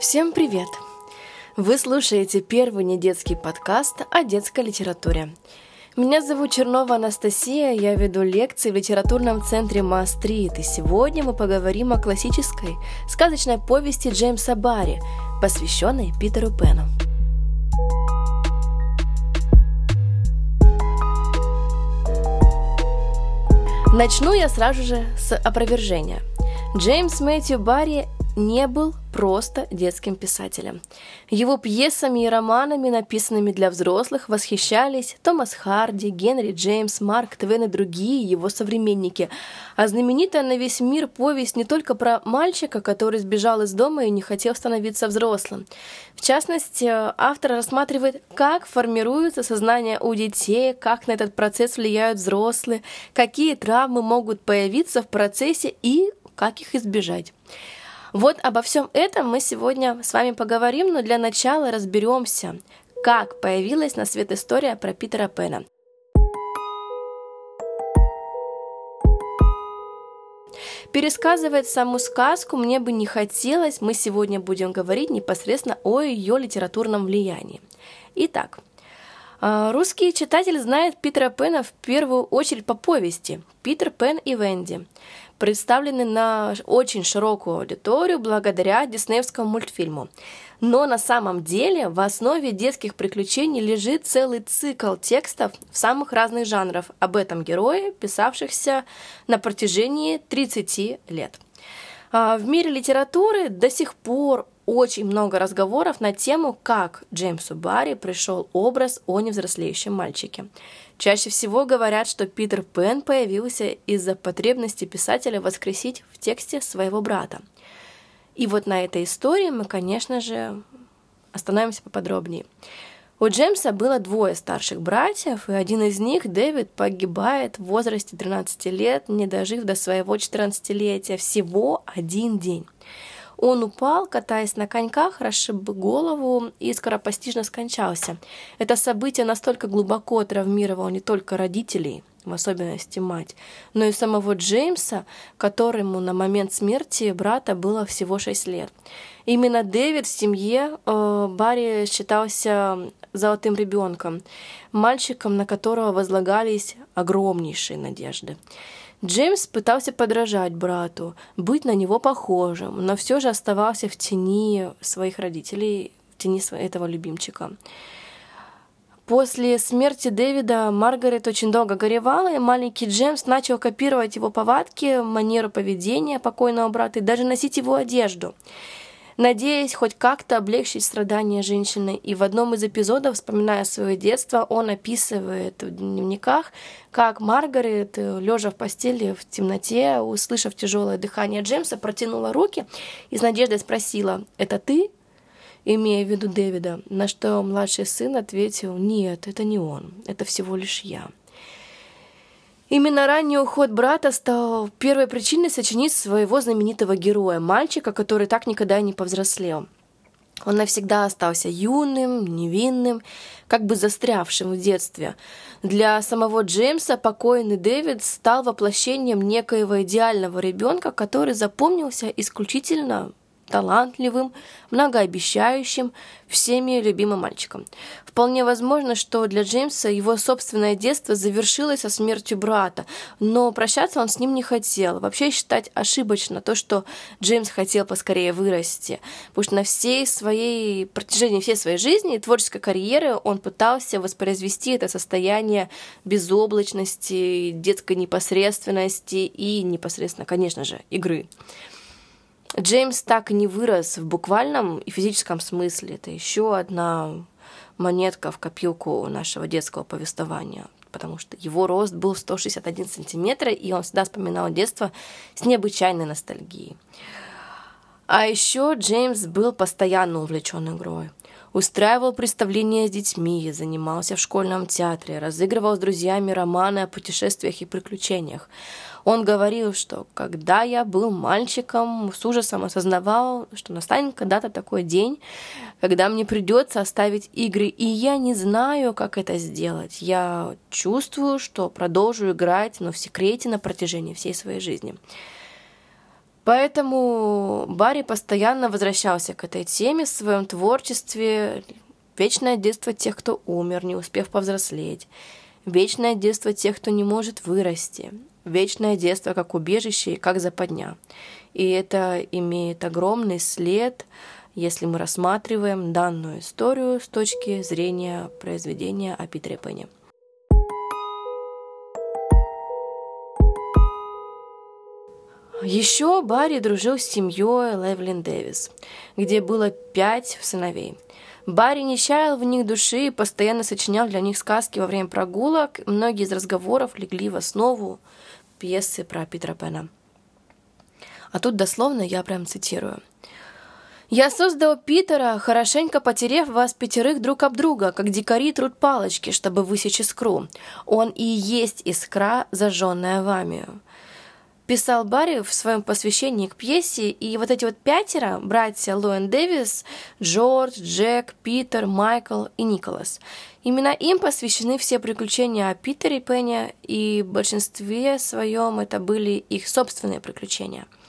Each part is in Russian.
Всем привет! Вы слушаете первый недетский подкаст о детской литературе. Меня зовут Чернова Анастасия, я веду лекции в литературном центре Маастрит, и сегодня мы поговорим о классической сказочной повести Джеймса Барри, посвященной Питеру Пену. Начну я сразу же с опровержения. Джеймс Мэтью Барри не был просто детским писателем. Его пьесами и романами, написанными для взрослых, восхищались Томас Харди, Генри Джеймс, Марк Твен и другие его современники. А знаменитая на весь мир повесть не только про мальчика, который сбежал из дома и не хотел становиться взрослым. В частности, автор рассматривает, как формируется сознание у детей, как на этот процесс влияют взрослые, какие травмы могут появиться в процессе и как их избежать. Вот обо всем этом мы сегодня с вами поговорим, но для начала разберемся, как появилась на свет история про Питера Пэна. Пересказывать саму сказку мне бы не хотелось, мы сегодня будем говорить непосредственно о ее литературном влиянии. Итак, а, русский читатель знает Питера Пэна в первую очередь по повести «Питер Пен и Венди», представлены на очень широкую аудиторию благодаря диснеевскому мультфильму. Но на самом деле в основе детских приключений лежит целый цикл текстов в самых разных жанрах об этом герое, писавшихся на протяжении 30 лет. А, в мире литературы до сих пор очень много разговоров на тему, как Джеймсу Барри пришел образ о невзрослеющем мальчике. Чаще всего говорят, что Питер Пен появился из-за потребности писателя воскресить в тексте своего брата. И вот на этой истории мы, конечно же, остановимся поподробнее. У Джеймса было двое старших братьев, и один из них, Дэвид, погибает в возрасте 13 лет, не дожив до своего 14-летия, всего один день. Он упал, катаясь на коньках, расшиб голову и скоропостижно скончался. Это событие настолько глубоко травмировало не только родителей, в особенности мать, но и самого Джеймса, которому на момент смерти брата было всего 6 лет. Именно Дэвид в семье э, Барри считался золотым ребенком, мальчиком, на которого возлагались огромнейшие надежды. Джеймс пытался подражать брату, быть на него похожим, но все же оставался в тени своих родителей, в тени этого любимчика. После смерти Дэвида Маргарет очень долго горевала, и маленький Джеймс начал копировать его повадки, манеру поведения покойного брата и даже носить его одежду надеясь хоть как-то облегчить страдания женщины. И в одном из эпизодов, вспоминая свое детство, он описывает в дневниках, как Маргарет, лежа в постели в темноте, услышав тяжелое дыхание Джеймса, протянула руки и с надеждой спросила «Это ты?» имея в виду Дэвида, на что младший сын ответил «Нет, это не он, это всего лишь я». Именно ранний уход брата стал первой причиной сочинить своего знаменитого героя, мальчика, который так никогда и не повзрослел. Он навсегда остался юным, невинным, как бы застрявшим в детстве. Для самого Джеймса покойный Дэвид стал воплощением некоего идеального ребенка, который запомнился исключительно талантливым, многообещающим, всеми любимым мальчиком. Вполне возможно, что для Джеймса его собственное детство завершилось со смертью брата, но прощаться он с ним не хотел. Вообще считать ошибочно то, что Джеймс хотел поскорее вырасти, потому что на всей своей протяжении всей своей жизни и творческой карьеры он пытался воспроизвести это состояние безоблачности, детской непосредственности и непосредственно, конечно же, игры. Джеймс так и не вырос в буквальном и физическом смысле. Это еще одна монетка в копилку нашего детского повествования, потому что его рост был 161 сантиметр, и он всегда вспоминал детство с необычайной ностальгией. А еще Джеймс был постоянно увлечен игрой. Устраивал представления с детьми, занимался в школьном театре, разыгрывал с друзьями романы о путешествиях и приключениях. Он говорил, что когда я был мальчиком, с ужасом осознавал, что настанет когда-то такой день, когда мне придется оставить игры, и я не знаю, как это сделать. Я чувствую, что продолжу играть, но в секрете на протяжении всей своей жизни. Поэтому Барри постоянно возвращался к этой теме в своем творчестве. Вечное детство тех, кто умер, не успев повзрослеть. Вечное детство тех, кто не может вырасти. Вечное детство как убежище и как западня. И это имеет огромный след, если мы рассматриваем данную историю с точки зрения произведения о Питере Пенне. Еще Барри дружил с семьей Левлин Дэвис, где было пять сыновей. Барри не чаял в них души и постоянно сочинял для них сказки во время прогулок. Многие из разговоров легли в основу пьесы про Питера Пэна. А тут дословно я прям цитирую. «Я создал Питера, хорошенько потерев вас пятерых друг об друга, как дикари труд палочки, чтобы высечь искру. Он и есть искра, зажженная вами писал Барри в своем посвящении к пьесе, и вот эти вот пятеро, братья Лоэн Дэвис, Джордж, Джек, Питер, Майкл и Николас. Именно им посвящены все приключения о Питере Пенне, и в большинстве своем это были их собственные приключения –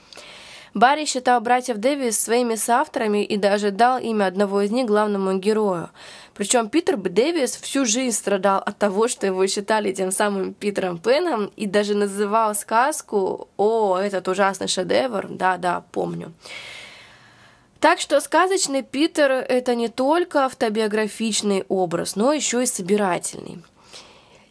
Барри считал братьев Дэвис своими соавторами и даже дал имя одного из них главному герою. Причем Питер Б. Дэвис всю жизнь страдал от того, что его считали тем самым Питером Пеном и даже называл сказку «О, этот ужасный шедевр». Да-да, помню. Так что сказочный Питер – это не только автобиографичный образ, но еще и собирательный.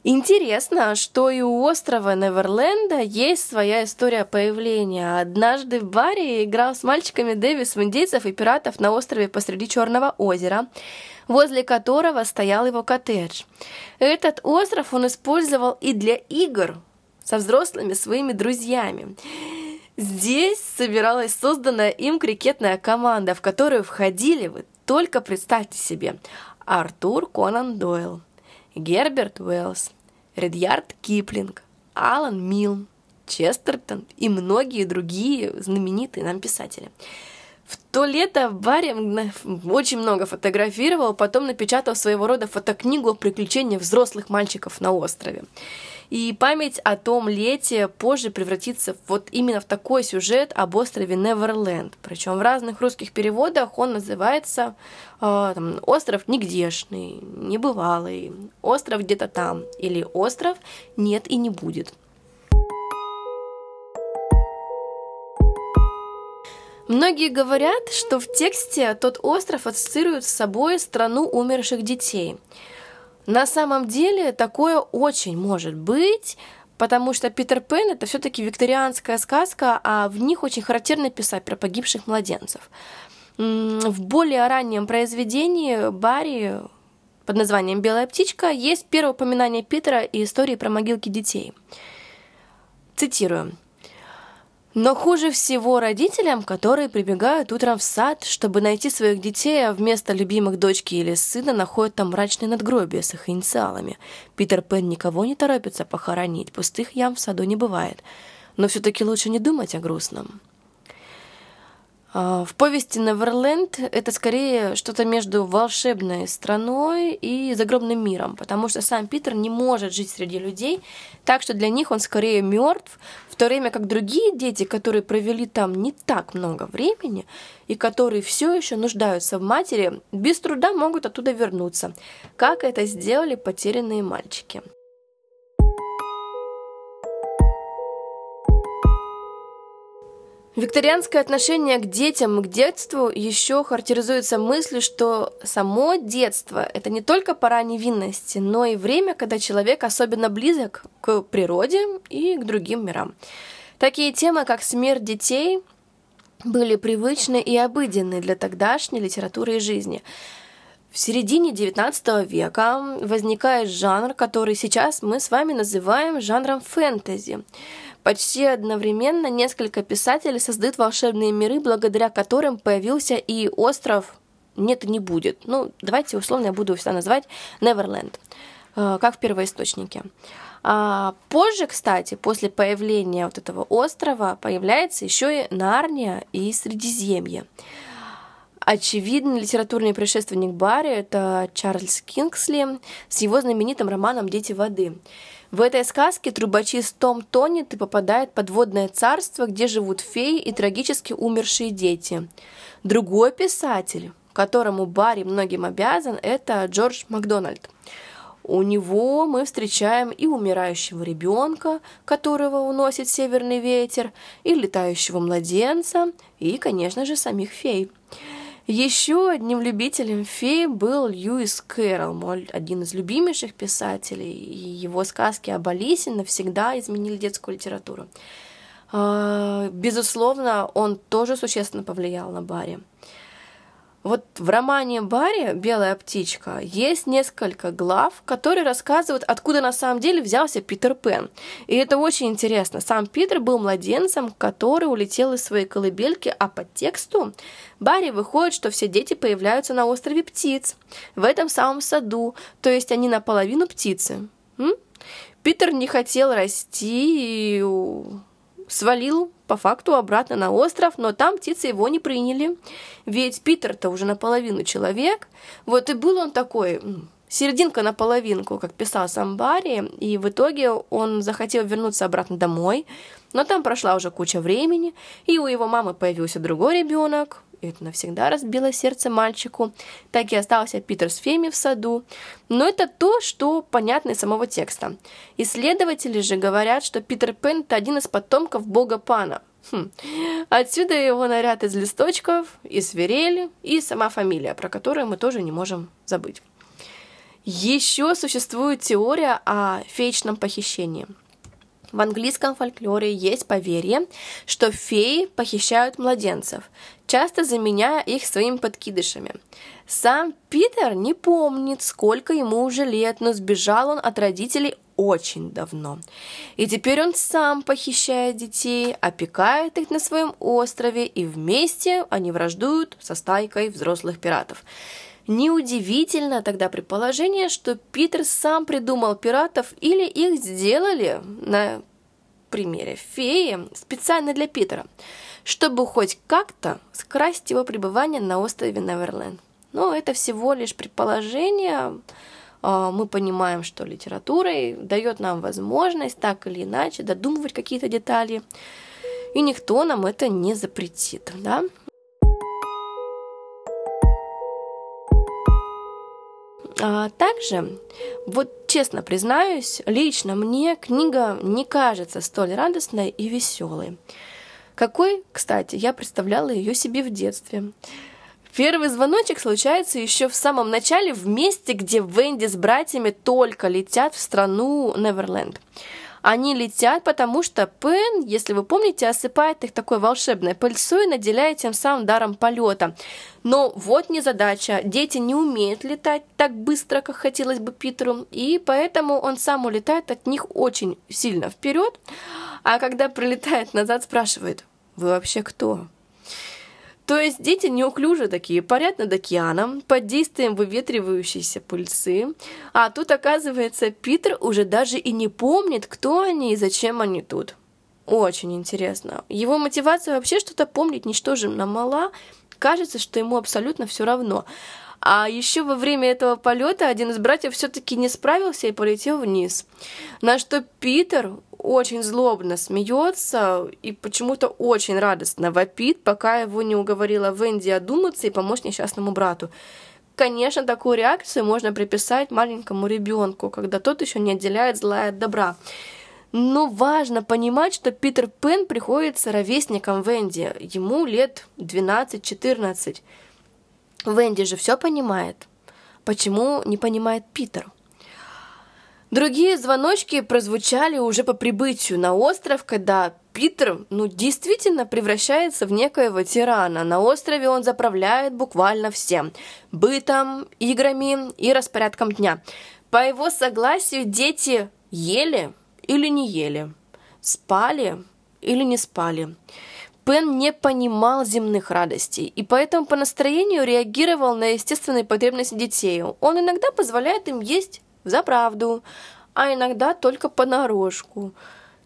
Интересно, что и у острова Неверленда есть своя история появления. Однажды в баре играл с мальчиками Дэвисом индейцев и пиратов на острове посреди Черного озера, возле которого стоял его коттедж. Этот остров он использовал и для игр со взрослыми своими друзьями. Здесь собиралась созданная им крикетная команда, в которую входили, вы только представьте себе, Артур Конан Дойл, Герберт Уэллс, Редьярд Киплинг, Алан Милн, Честертон и многие другие знаменитые нам писатели. В то лето Барри очень много фотографировал, потом напечатал своего рода фотокнигу о приключениях взрослых мальчиков на острове. И память о том лете позже превратится вот именно в такой сюжет об острове Неверленд. Причем в разных русских переводах он называется э, там, «Остров нигдешный», «Небывалый», «Остров где-то там» или «Остров нет и не будет». Многие говорят, что в тексте тот остров ассоциирует с собой страну умерших детей – на самом деле такое очень может быть, потому что Питер Пен это все-таки викторианская сказка, а в них очень характерно писать про погибших младенцев. В более раннем произведении Барри под названием «Белая птичка» есть первое упоминание Питера и истории про могилки детей. Цитирую. Но хуже всего родителям, которые прибегают утром в сад, чтобы найти своих детей, а вместо любимых дочки или сына находят там мрачные надгробия с их инициалами. Питер Пен никого не торопится похоронить, пустых ям в саду не бывает. Но все-таки лучше не думать о грустном. А, в повести «Неверленд» это скорее что-то между волшебной страной и загробным миром, потому что сам Питер не может жить среди людей, так что для них он скорее мертв, в то время как другие дети, которые провели там не так много времени и которые все еще нуждаются в матери, без труда могут оттуда вернуться, как это сделали потерянные мальчики. Викторианское отношение к детям и к детству еще характеризуется мыслью, что само детство – это не только пора невинности, но и время, когда человек особенно близок к природе и к другим мирам. Такие темы, как смерть детей, были привычны и обыденны для тогдашней литературы и жизни. В середине XIX века возникает жанр, который сейчас мы с вами называем жанром фэнтези – Почти одновременно несколько писателей создают волшебные миры, благодаря которым появился и остров «Нет не будет». Ну, давайте условно я буду всегда называть Неверленд, э, как в первоисточнике. А позже, кстати, после появления вот этого острова появляется еще и Нарния и Средиземье. Очевидный литературный предшественник Барри – это Чарльз Кингсли с его знаменитым романом «Дети воды». В этой сказке трубочист Том тонет и попадает в подводное царство, где живут феи и трагически умершие дети. Другой писатель, которому Барри многим обязан, это Джордж Макдональд. У него мы встречаем и умирающего ребенка, которого уносит северный ветер, и летающего младенца, и, конечно же, самих фей. Еще одним любителем фей был Льюис Кэрролл, мой один из любимейших писателей, и его сказки об Алисе навсегда изменили детскую литературу. А, безусловно, он тоже существенно повлиял на Барри. Вот в романе Барри «Белая птичка» есть несколько глав, которые рассказывают, откуда на самом деле взялся Питер Пен. И это очень интересно. Сам Питер был младенцем, который улетел из своей колыбельки, а по тексту Барри выходит, что все дети появляются на острове птиц, в этом самом саду, то есть они наполовину птицы. М? Питер не хотел расти и свалил по факту обратно на остров, но там птицы его не приняли. Ведь Питер-то уже наполовину человек. Вот и был он такой, серединка на половинку, как писал сам Барри, и в итоге он захотел вернуться обратно домой, но там прошла уже куча времени, и у его мамы появился другой ребенок, это навсегда разбило сердце мальчику. Так и остался Питер с Феми в саду. Но это то, что понятно из самого текста. Исследователи же говорят, что Питер Пен – это один из потомков бога Пана. Хм. Отсюда его наряд из листочков, и свирель, и сама фамилия, про которую мы тоже не можем забыть. Еще существует теория о феечном похищении – в английском фольклоре есть поверье, что феи похищают младенцев, часто заменяя их своими подкидышами. Сам Питер не помнит, сколько ему уже лет, но сбежал он от родителей очень давно. И теперь он сам похищает детей, опекает их на своем острове, и вместе они враждуют со стайкой взрослых пиратов. Неудивительно тогда предположение, что Питер сам придумал пиратов или их сделали на примере феи специально для Питера, чтобы хоть как-то скрасить его пребывание на острове Неверленд. Но это всего лишь предположение. А, мы понимаем, что литература дает нам возможность так или иначе додумывать какие-то детали, и никто нам это не запретит. Да? Также, вот честно признаюсь, лично мне книга не кажется столь радостной и веселой. Какой, кстати, я представляла ее себе в детстве. Первый звоночек случается еще в самом начале в месте, где Венди с братьями только летят в страну Неверленд. Они летят, потому что Пен, если вы помните, осыпает их такой волшебной пыльцой, наделяя тем самым даром полета. Но вот незадача. Дети не умеют летать так быстро, как хотелось бы Питеру, и поэтому он сам улетает от них очень сильно вперед, а когда прилетает назад, спрашивает, «Вы вообще кто?» То есть дети неуклюже такие, парят над океаном под действием выветривающейся пыльцы, а тут, оказывается, Питер уже даже и не помнит, кто они и зачем они тут. Очень интересно. Его мотивация вообще что-то помнить ничтожно мала, кажется, что ему абсолютно все равно. А еще во время этого полета один из братьев все-таки не справился и полетел вниз. На что Питер очень злобно смеется и почему-то очень радостно вопит, пока его не уговорила Венди одуматься и помочь несчастному брату. Конечно, такую реакцию можно приписать маленькому ребенку, когда тот еще не отделяет зла от добра. Но важно понимать, что Питер Пен приходится ровесником Венди. Ему лет 12-14. Венди же все понимает. Почему не понимает Питер? Другие звоночки прозвучали уже по прибытию на остров, когда Питер, ну, действительно превращается в некоего тирана. На острове он заправляет буквально всем. Бытом, играми и распорядком дня. По его согласию дети ели или не ели, спали или не спали. Пен не понимал земных радостей, и поэтому по настроению реагировал на естественные потребности детей. Он иногда позволяет им есть за правду, а иногда только понарошку.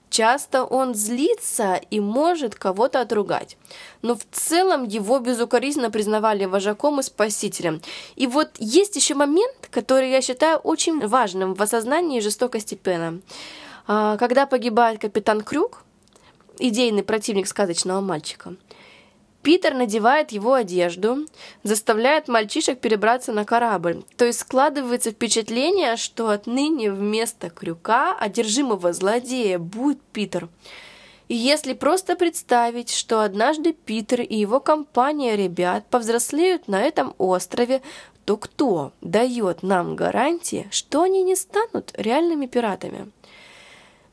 Часто он злится и может кого-то отругать. Но в целом его безукоризненно признавали вожаком и спасителем. И вот есть еще момент, который я считаю очень важным в осознании жестокости Пена. А, когда погибает капитан Крюк, идейный противник сказочного мальчика, Питер надевает его одежду, заставляет мальчишек перебраться на корабль. То есть складывается впечатление, что отныне вместо крюка одержимого злодея будет Питер. И если просто представить, что однажды Питер и его компания ребят повзрослеют на этом острове, то кто дает нам гарантии, что они не станут реальными пиратами?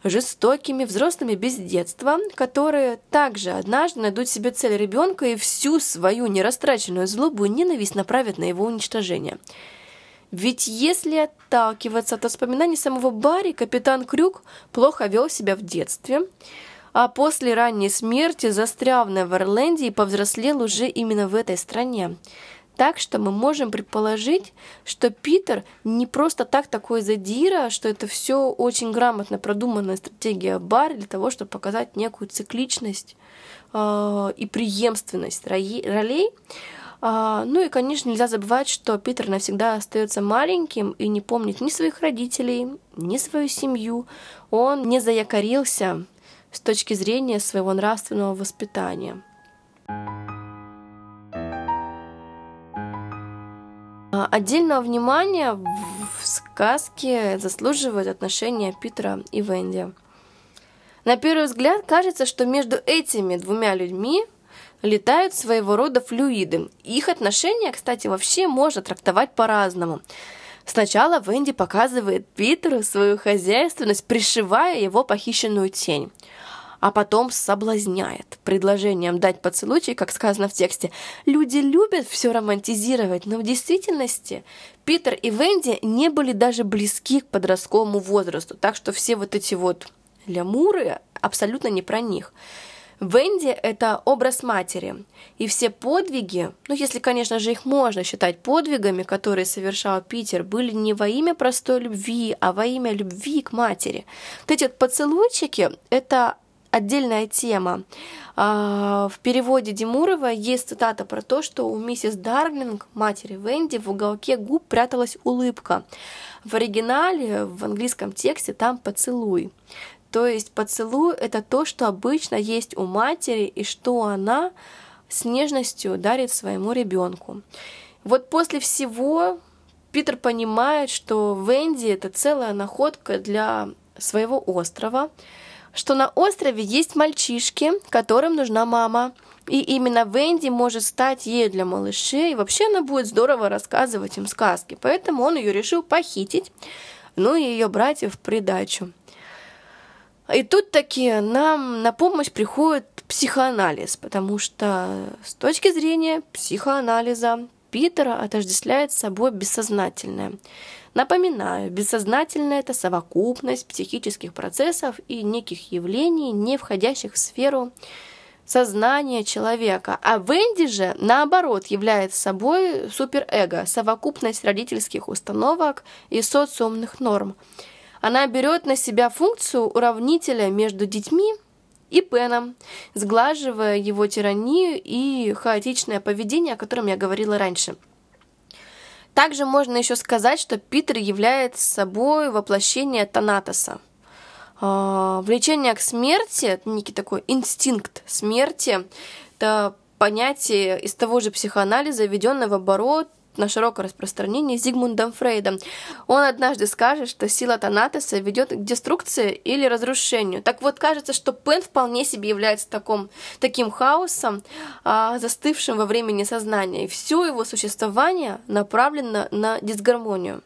Жестокими взрослыми без детства, которые также однажды найдут себе цель ребенка и всю свою нерастраченную злобу и ненависть направят на его уничтожение. Ведь если отталкиваться от воспоминаний самого Барри, капитан Крюк плохо вел себя в детстве, а после ранней смерти застрял в Неверленде и повзрослел уже именно в этой стране. Так что мы можем предположить, что Питер не просто так такой задира, что это все очень грамотно продуманная стратегия Бар для того, чтобы показать некую цикличность э, и преемственность ролей. А, ну и, конечно, нельзя забывать, что Питер навсегда остается маленьким и не помнит ни своих родителей, ни свою семью. Он не заякорился с точки зрения своего нравственного воспитания. Отдельного внимания в сказке заслуживают отношения Питера и Венди. На первый взгляд кажется, что между этими двумя людьми летают своего рода флюиды. Их отношения, кстати, вообще можно трактовать по-разному. Сначала Венди показывает Питеру свою хозяйственность, пришивая его похищенную тень а потом соблазняет предложением дать поцелуйчик, как сказано в тексте. Люди любят все романтизировать, но в действительности Питер и Венди не были даже близки к подростковому возрасту, так что все вот эти вот лямуры абсолютно не про них. Венди — это образ матери, и все подвиги, ну, если, конечно же, их можно считать подвигами, которые совершал Питер, были не во имя простой любви, а во имя любви к матери. Вот эти вот поцелуйчики — это отдельная тема. А, в переводе Димурова есть цитата про то, что у миссис Дарлинг, матери Венди, в уголке губ пряталась улыбка. В оригинале, в английском тексте, там поцелуй. То есть поцелуй — это то, что обычно есть у матери, и что она с нежностью дарит своему ребенку. Вот после всего Питер понимает, что Венди — это целая находка для своего острова, что на острове есть мальчишки, которым нужна мама. И именно Венди может стать ею для малышей. Вообще она будет здорово рассказывать им сказки. Поэтому он ее решил похитить, ну и ее братьев в придачу. И тут таки нам на помощь приходит психоанализ, потому что с точки зрения психоанализа Питера отождествляет собой бессознательное. Напоминаю, бессознательное – это совокупность психических процессов и неких явлений, не входящих в сферу сознания человека. А Венди же, наоборот, является собой суперэго, совокупность родительских установок и социумных норм. Она берет на себя функцию уравнителя между детьми и Пеном, сглаживая его тиранию и хаотичное поведение, о котором я говорила раньше – также можно еще сказать, что Питер является собой воплощение Танатоса. А, влечение к смерти, некий такой инстинкт смерти, это понятие из того же психоанализа, введенное в оборот на широкое распространение Зигмундом Фрейдом. Он однажды скажет, что сила Танатоса ведет к деструкции или разрушению. Так вот, кажется, что Пен вполне себе является таком, таким хаосом, а, застывшим во времени сознания. И все его существование направлено на дисгармонию.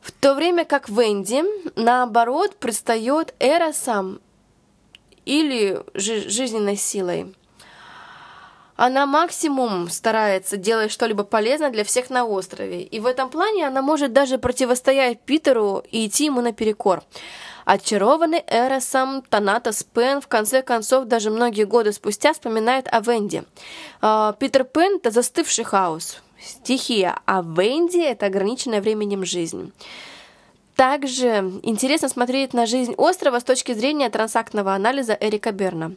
В то время как Венди, наоборот, предстает Эросом или жи- жизненной силой. Она максимум старается делать что-либо полезное для всех на острове. И в этом плане она может даже противостоять Питеру и идти ему наперекор. Очарованный Эросом, Танатос Пен в конце концов даже многие годы спустя вспоминает о Венди. А, Питер Пен – это застывший хаос, стихия, а Венди – это ограниченная временем жизнь. также интересно смотреть на жизнь острова с точки зрения трансактного анализа Эрика Берна.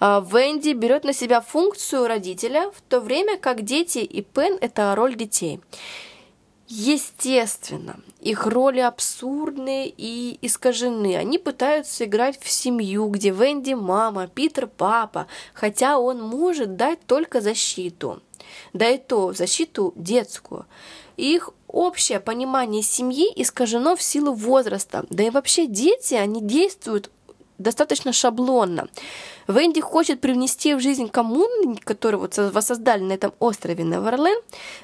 А, Венди берет на себя функцию родителя, в то время как дети и Пен – это роль детей. Естественно, их роли абсурдны и искажены. Они пытаются играть в семью, где Венди – мама, Питер – папа, хотя он может дать только защиту. Да и то защиту детскую. Их общее понимание семьи искажено в силу возраста. Да и вообще дети, они действуют достаточно шаблонно. Венди хочет привнести в жизнь коммуны, которые вот воссоздали на этом острове Неверлен,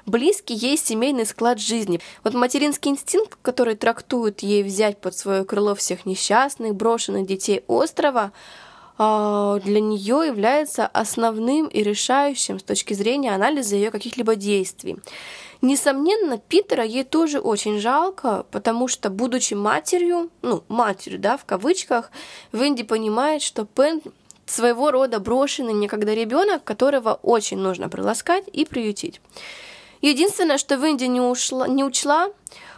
близкий ей семейный склад жизни. Вот материнский инстинкт, который трактует ей взять под свое крыло всех несчастных, брошенных детей острова, а, для нее является основным и решающим с точки зрения анализа ее каких-либо действий. Несомненно, Питера ей тоже очень жалко, потому что, будучи матерью, ну, матерью, да, в кавычках, Венди понимает, что Пен своего рода брошенный некогда ребенок, которого очень нужно приласкать и приютить. Единственное, что Венди не, ушла, не учла,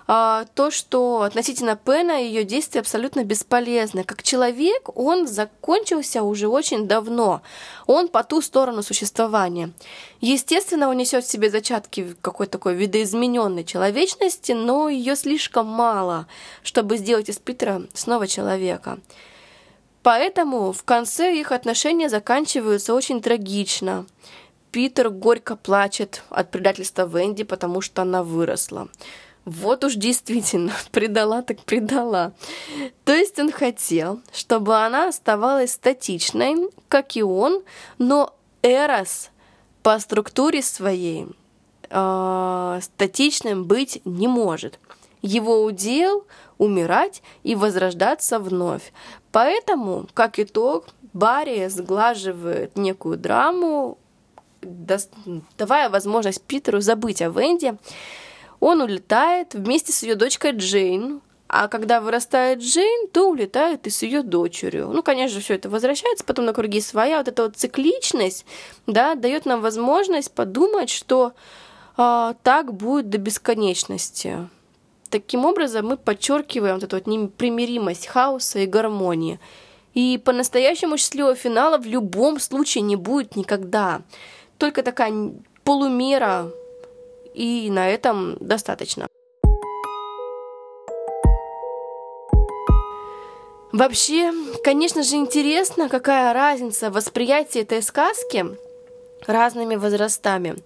то, что относительно Пена ее действия абсолютно бесполезны. Как человек он закончился уже очень давно. Он по ту сторону существования. Естественно, он несет в себе зачатки какой-то такой видоизмененной человечности, но ее слишком мало, чтобы сделать из Питера снова человека. Поэтому в конце их отношения заканчиваются очень трагично. Питер горько плачет от предательства Венди, потому что она выросла. Вот уж действительно, предала так предала. То есть он хотел, чтобы она оставалась статичной, как и он, но Эрос по структуре своей э, статичным быть не может. Его удел умирать и возрождаться вновь. Поэтому, как итог, Барри сглаживает некую драму, давая возможность Питеру забыть о Венди, он улетает вместе с ее дочкой Джейн, а когда вырастает Джейн, то улетает и с ее дочерью. Ну, конечно, все это возвращается потом на круги своя. Вот эта вот цикличность, да, дает нам возможность подумать, что э, так будет до бесконечности. Таким образом, мы подчеркиваем вот эту вот непримиримость хаоса и гармонии. И по-настоящему счастливого финала в любом случае не будет никогда. Только такая полумера и на этом достаточно. Вообще, конечно же, интересно, какая разница в восприятии этой сказки разными возрастами.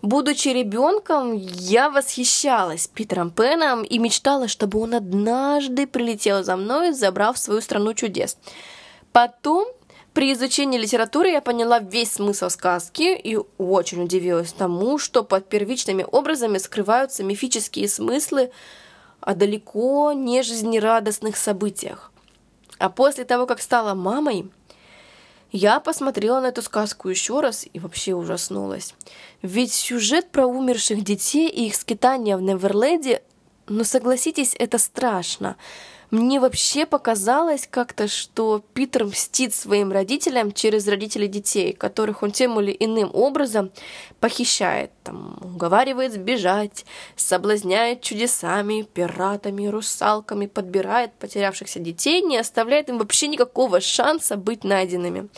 Будучи ребенком, я восхищалась Питером Пеном и мечтала, чтобы он однажды прилетел за мной, забрав свою страну чудес. Потом при изучении литературы я поняла весь смысл сказки и очень удивилась тому, что под первичными образами скрываются мифические смыслы о далеко не жизнерадостных событиях. А после того, как стала мамой, я посмотрела на эту сказку еще раз и вообще ужаснулась. Ведь сюжет про умерших детей и их скитания в Неверленде, ну согласитесь, это страшно. Мне вообще показалось как-то, что Питер мстит своим родителям через родителей детей, которых он тем или иным образом похищает, там, уговаривает сбежать, соблазняет чудесами, пиратами, русалками, подбирает потерявшихся детей, не оставляет им вообще никакого шанса быть найденными.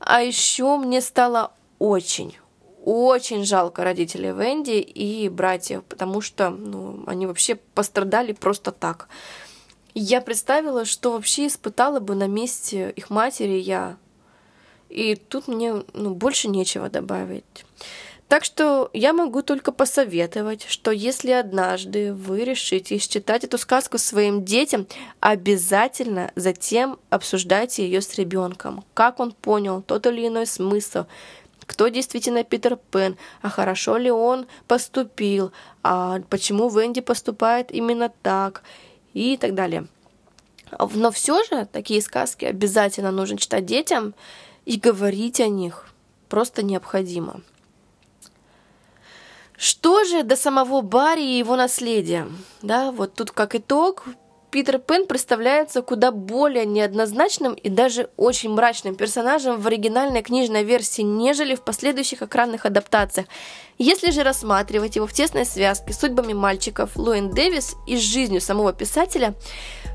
А еще мне стало очень, очень жалко родителей Венди и братьев, потому что ну, они вообще пострадали просто так. Я представила, что вообще испытала бы на месте их матери я. И тут мне ну, больше нечего добавить. Так что я могу только посоветовать, что если однажды вы решите считать эту сказку своим детям, обязательно затем обсуждайте ее с ребенком, как он понял тот или иной смысл, кто действительно Питер Пен, а хорошо ли он поступил, а почему Венди поступает именно так и так далее. Но все же такие сказки обязательно нужно читать детям и говорить о них просто необходимо. Что же до самого Барри и его наследия? Да, вот тут как итог, Питер Пен представляется куда более неоднозначным и даже очень мрачным персонажем в оригинальной книжной версии, нежели в последующих экранных адаптациях. Если же рассматривать его в тесной связке с судьбами мальчиков Луэн Дэвис и с жизнью самого писателя,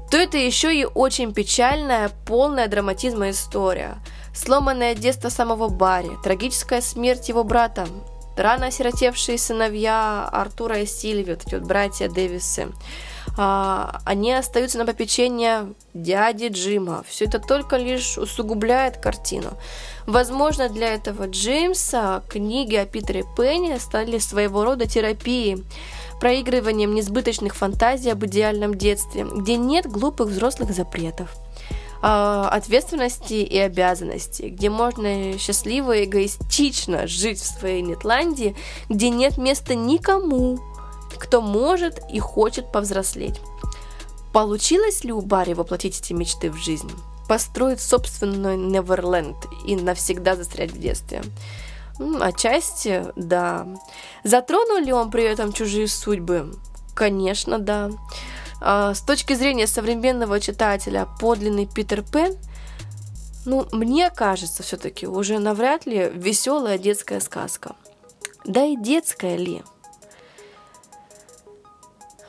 то это еще и очень печальная, полная драматизма история. Сломанное детство самого Барри, трагическая смерть его брата, рано осиротевшие сыновья Артура и Сильви, вот эти вот братья Дэвисы, а, они остаются на попечение дяди Джима. Все это только лишь усугубляет картину. Возможно, для этого Джеймса книги о Питере Пенне стали своего рода терапией, проигрыванием несбыточных фантазий об идеальном детстве, где нет глупых взрослых запретов а, ответственности и обязанности, где можно счастливо и эгоистично жить в своей Нетландии, где нет места никому, кто может и хочет повзрослеть. Получилось ли у Барри воплотить эти мечты в жизнь? Построить собственный Неверленд и навсегда застрять в детстве? Отчасти, да. Затронул ли он при этом чужие судьбы? Конечно, да. А, с точки зрения современного читателя, подлинный Питер Пен, ну, мне кажется, все-таки уже навряд ли веселая детская сказка. Да и детская ли?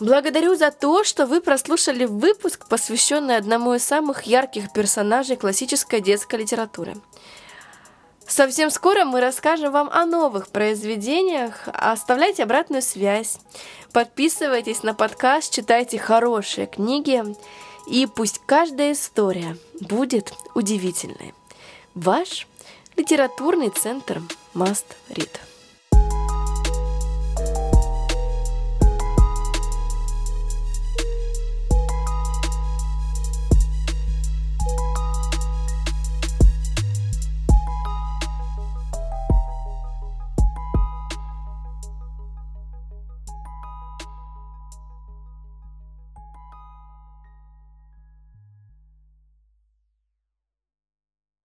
Благодарю за то, что вы прослушали выпуск, посвященный одному из самых ярких персонажей классической детской литературы. Совсем скоро мы расскажем вам о новых произведениях. Оставляйте обратную связь, подписывайтесь на подкаст, читайте хорошие книги, и пусть каждая история будет удивительной. Ваш литературный центр Must Read.